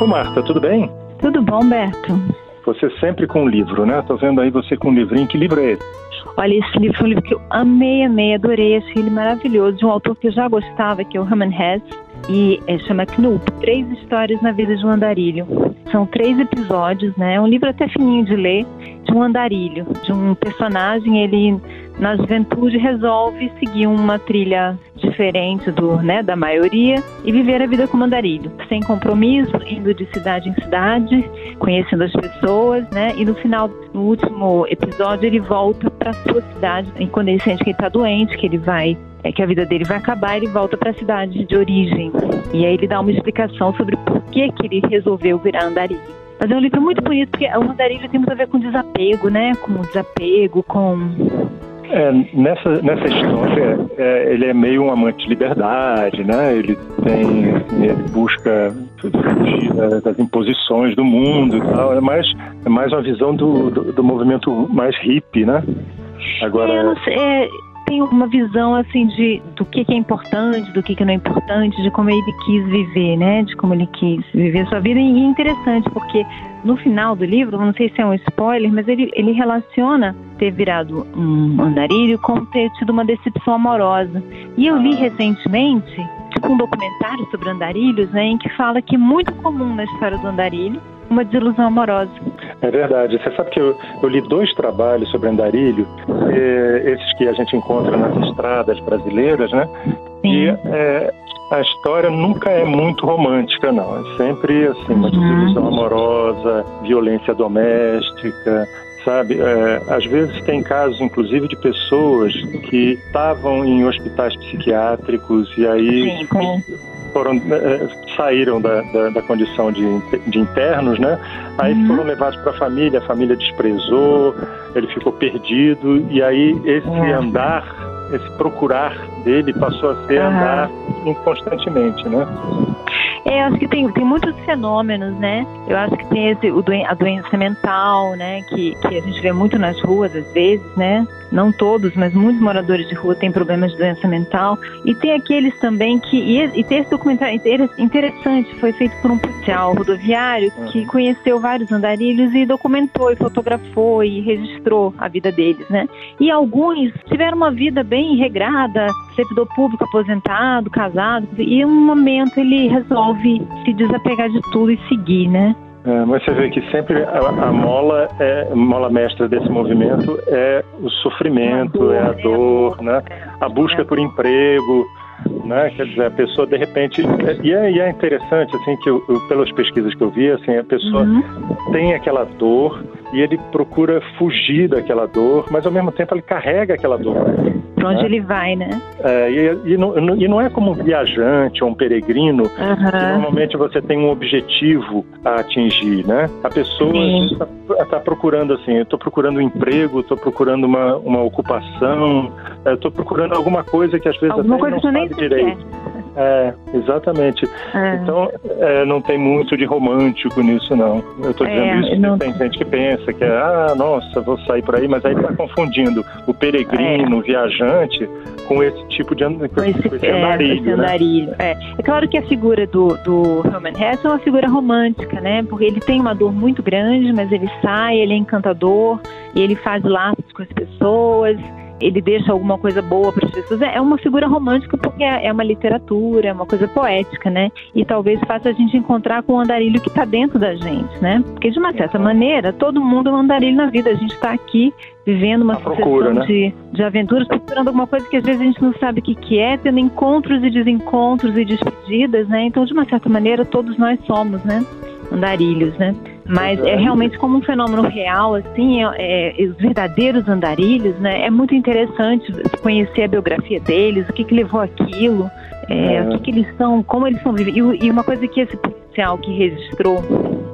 Ô Marta, tudo bem? Tudo bom, Beto? Você sempre com um livro, né? Tô vendo aí você com um livrinho. Que livro é esse? Olha, esse livro foi um livro que eu amei, amei, adorei. Achei ele maravilhoso, de um autor que eu já gostava, que é o Herman Hesse. E é, chama Knoop, Três Histórias na Vida de um Andarilho. São três episódios, né? É um livro até fininho de ler, de um andarilho, de um personagem, ele na juventude resolve seguir uma trilha diferente do, né, da maioria e viver a vida como andarilho, sem compromisso, indo de cidade em cidade, conhecendo as pessoas, né? E no final, no último episódio, ele volta para sua cidade, e quando ele sente que ele está doente, que ele vai é que a vida dele vai acabar, ele volta para a cidade de origem. E aí ele dá uma explicação sobre por que, que ele resolveu virar andarilho. Mas é um livro muito bonito, porque o andarilho tem muito a ver com desapego, né? Com desapego, com é, nessa, nessa história, é, ele é meio um amante de liberdade, né? Ele tem, ele busca fugir das imposições do mundo e tal. É mais, é mais uma visão do, do, do movimento mais hippie, né? Agora. É, sei, é, tem uma visão assim de do que, que é importante, do que, que não é importante, de como ele quis viver, né? De como ele quis viver a sua vida. E é interessante porque no final do livro, não sei se é um spoiler, mas ele, ele relaciona ter virado um andarilho com ter tido uma decepção amorosa. E eu li recentemente tipo um documentário sobre andarilhos, né, em que fala que é muito comum na história do andarilho uma desilusão amorosa. É verdade. Você sabe que eu, eu li dois trabalhos sobre andarilho, é, esses que a gente encontra nas estradas brasileiras, né? Sim. E é, a história nunca é muito romântica, não. É sempre assim, uma uhum. desilusão amorosa, violência doméstica, sabe? É, às vezes tem casos, inclusive, de pessoas que estavam em hospitais psiquiátricos e aí sim, foram é, saíram da, da, da, condição de, de internos, né? Aí uhum. foram levados para a família, a família desprezou, ele ficou perdido e aí esse uhum. andar, esse procurar dele passou a ser uhum. andar constantemente, né? É, eu acho que tem, tem muitos fenômenos, né? Eu acho que tem esse, o doen a doença mental, né? Que, que a gente vê muito nas ruas às vezes, né? Não todos, mas muitos moradores de rua têm problemas de doença mental. E tem aqueles também que. E, e tem esse documentário interessante, foi feito por um policial rodoviário que conheceu vários andarilhos e documentou e fotografou e registrou a vida deles, né? E alguns tiveram uma vida bem regrada, servidor público aposentado, casado, e em um momento ele resolve se desapegar de tudo e seguir, né? É, mas você vê que sempre a, a mola é mola mestra desse movimento é o sofrimento, é a dor, né? A busca por emprego, né? Quer dizer, a pessoa de repente e é, e é interessante assim que eu, pelas pesquisas que eu vi, assim a pessoa uhum. tem aquela dor e ele procura fugir daquela dor, mas ao mesmo tempo ele carrega aquela dor. Para onde né? ele vai, né? É, e, e, não, e, não, é como um viajante ou um peregrino, uhum. que normalmente você tem um objetivo a atingir, né? A pessoa está tá procurando assim, eu estou procurando um emprego, estou procurando uma, uma ocupação, estou procurando alguma coisa que às vezes alguma até não sabe direito. Quer. É, exatamente. É. Então, é, não tem muito de romântico nisso, não. Eu estou dizendo é, isso não... tem gente que pensa que é, ah, nossa, vou sair por aí, mas aí está confundindo o peregrino, é. o viajante, com esse tipo de com esse, com esse é, andarilho. Esse andarilho. Né? É. é claro que a figura do, do Herman Hesse é uma figura romântica, né? Porque ele tem uma dor muito grande, mas ele sai, ele é encantador, e ele faz laços com as pessoas ele deixa alguma coisa boa para as pessoas. É uma figura romântica porque é, é uma literatura, é uma coisa poética, né? E talvez faça a gente encontrar com o andarilho que está dentro da gente, né? Porque de uma certa maneira, todo mundo é um andarilho na vida. A gente está aqui vivendo uma sucessão né? de, de aventuras, procurando alguma coisa que às vezes a gente não sabe o que, que é, tendo encontros e desencontros e despedidas, né? Então, de uma certa maneira, todos nós somos, né? Andarilhos, né? Mas é realmente como um fenômeno real, assim, é, é, os verdadeiros andarilhos, né? É muito interessante conhecer a biografia deles, o que, que levou aquilo, é, é. o que, que, eles são, como eles são vivendo. E, e, uma coisa que esse policial que registrou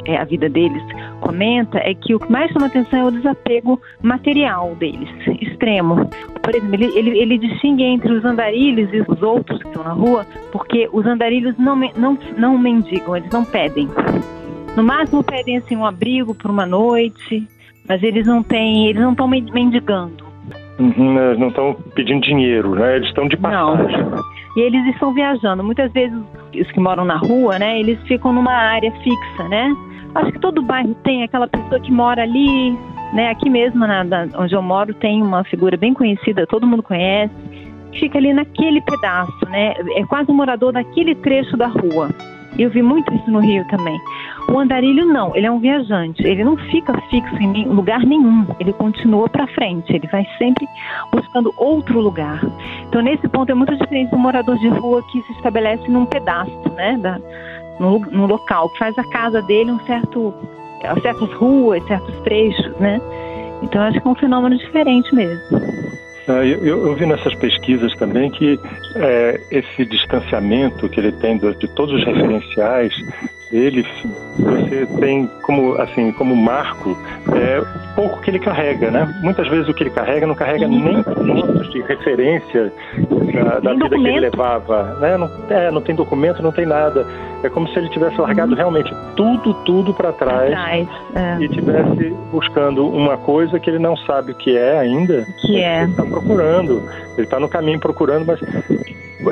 é, a vida deles comenta é que o que mais chama atenção é o desapego material deles, extremo. Por exemplo, ele, ele, ele distingue entre os andarilhos e os outros que estão na rua, porque os andarilhos não, não, não mendigam, eles não pedem. No máximo pedem assim um abrigo por uma noite, mas eles não têm, eles não estão mendigando. Uhum, não estão pedindo dinheiro, né? Eles estão de passagem. Não. E eles estão viajando. Muitas vezes os que moram na rua, né, eles ficam numa área fixa, né? Acho que todo bairro tem aquela pessoa que mora ali, né? Aqui mesmo, na, na, onde eu moro, tem uma figura bem conhecida, todo mundo conhece, fica ali naquele pedaço, né? É quase um morador daquele trecho da rua. Eu vi muito isso no Rio também. O andarilho não, ele é um viajante, ele não fica fixo em lugar nenhum, ele continua para frente, ele vai sempre buscando outro lugar. Então, nesse ponto, é muito diferente do morador de rua que se estabelece num pedaço, né, da, no, no local, que faz a casa dele um certo, certas ruas, certos trechos, né. Então, acho que é um fenômeno diferente mesmo. Ah, eu, eu, vi nessas pesquisas também que é, esse distanciamento que ele tem de todos os referenciais dele, você tem como assim como marco é, o pouco que ele carrega, né? Muitas vezes o que ele carrega não carrega nem pontos de referência da, da vida que ele levava, né? Não, é, não tem documento, não tem nada. É como se ele tivesse largado uhum. realmente tudo, tudo para trás, trás é. e tivesse buscando uma coisa que ele não sabe o que é ainda. Que é. Ele está procurando. Ele está no caminho procurando, mas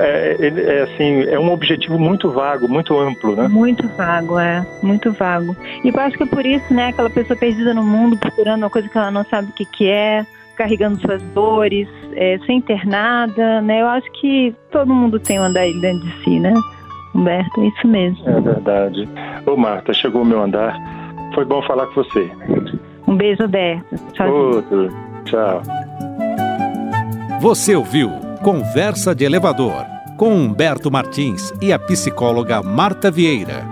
é, ele, é assim, é um objetivo muito vago, muito amplo, né? Muito vago, é, muito vago. E eu acho que é por isso, né, aquela pessoa perdida no mundo procurando uma coisa que ela não sabe o que, que é, carregando suas dores, é, sem ter nada, né? Eu acho que todo mundo tem um andar dentro de si, né? Humberto, é isso mesmo. É verdade. Ô Marta, chegou o meu andar. Foi bom falar com você. Um beijo, Humberto. Tchau. Outro. Tchau. Você ouviu Conversa de Elevador com Humberto Martins e a psicóloga Marta Vieira.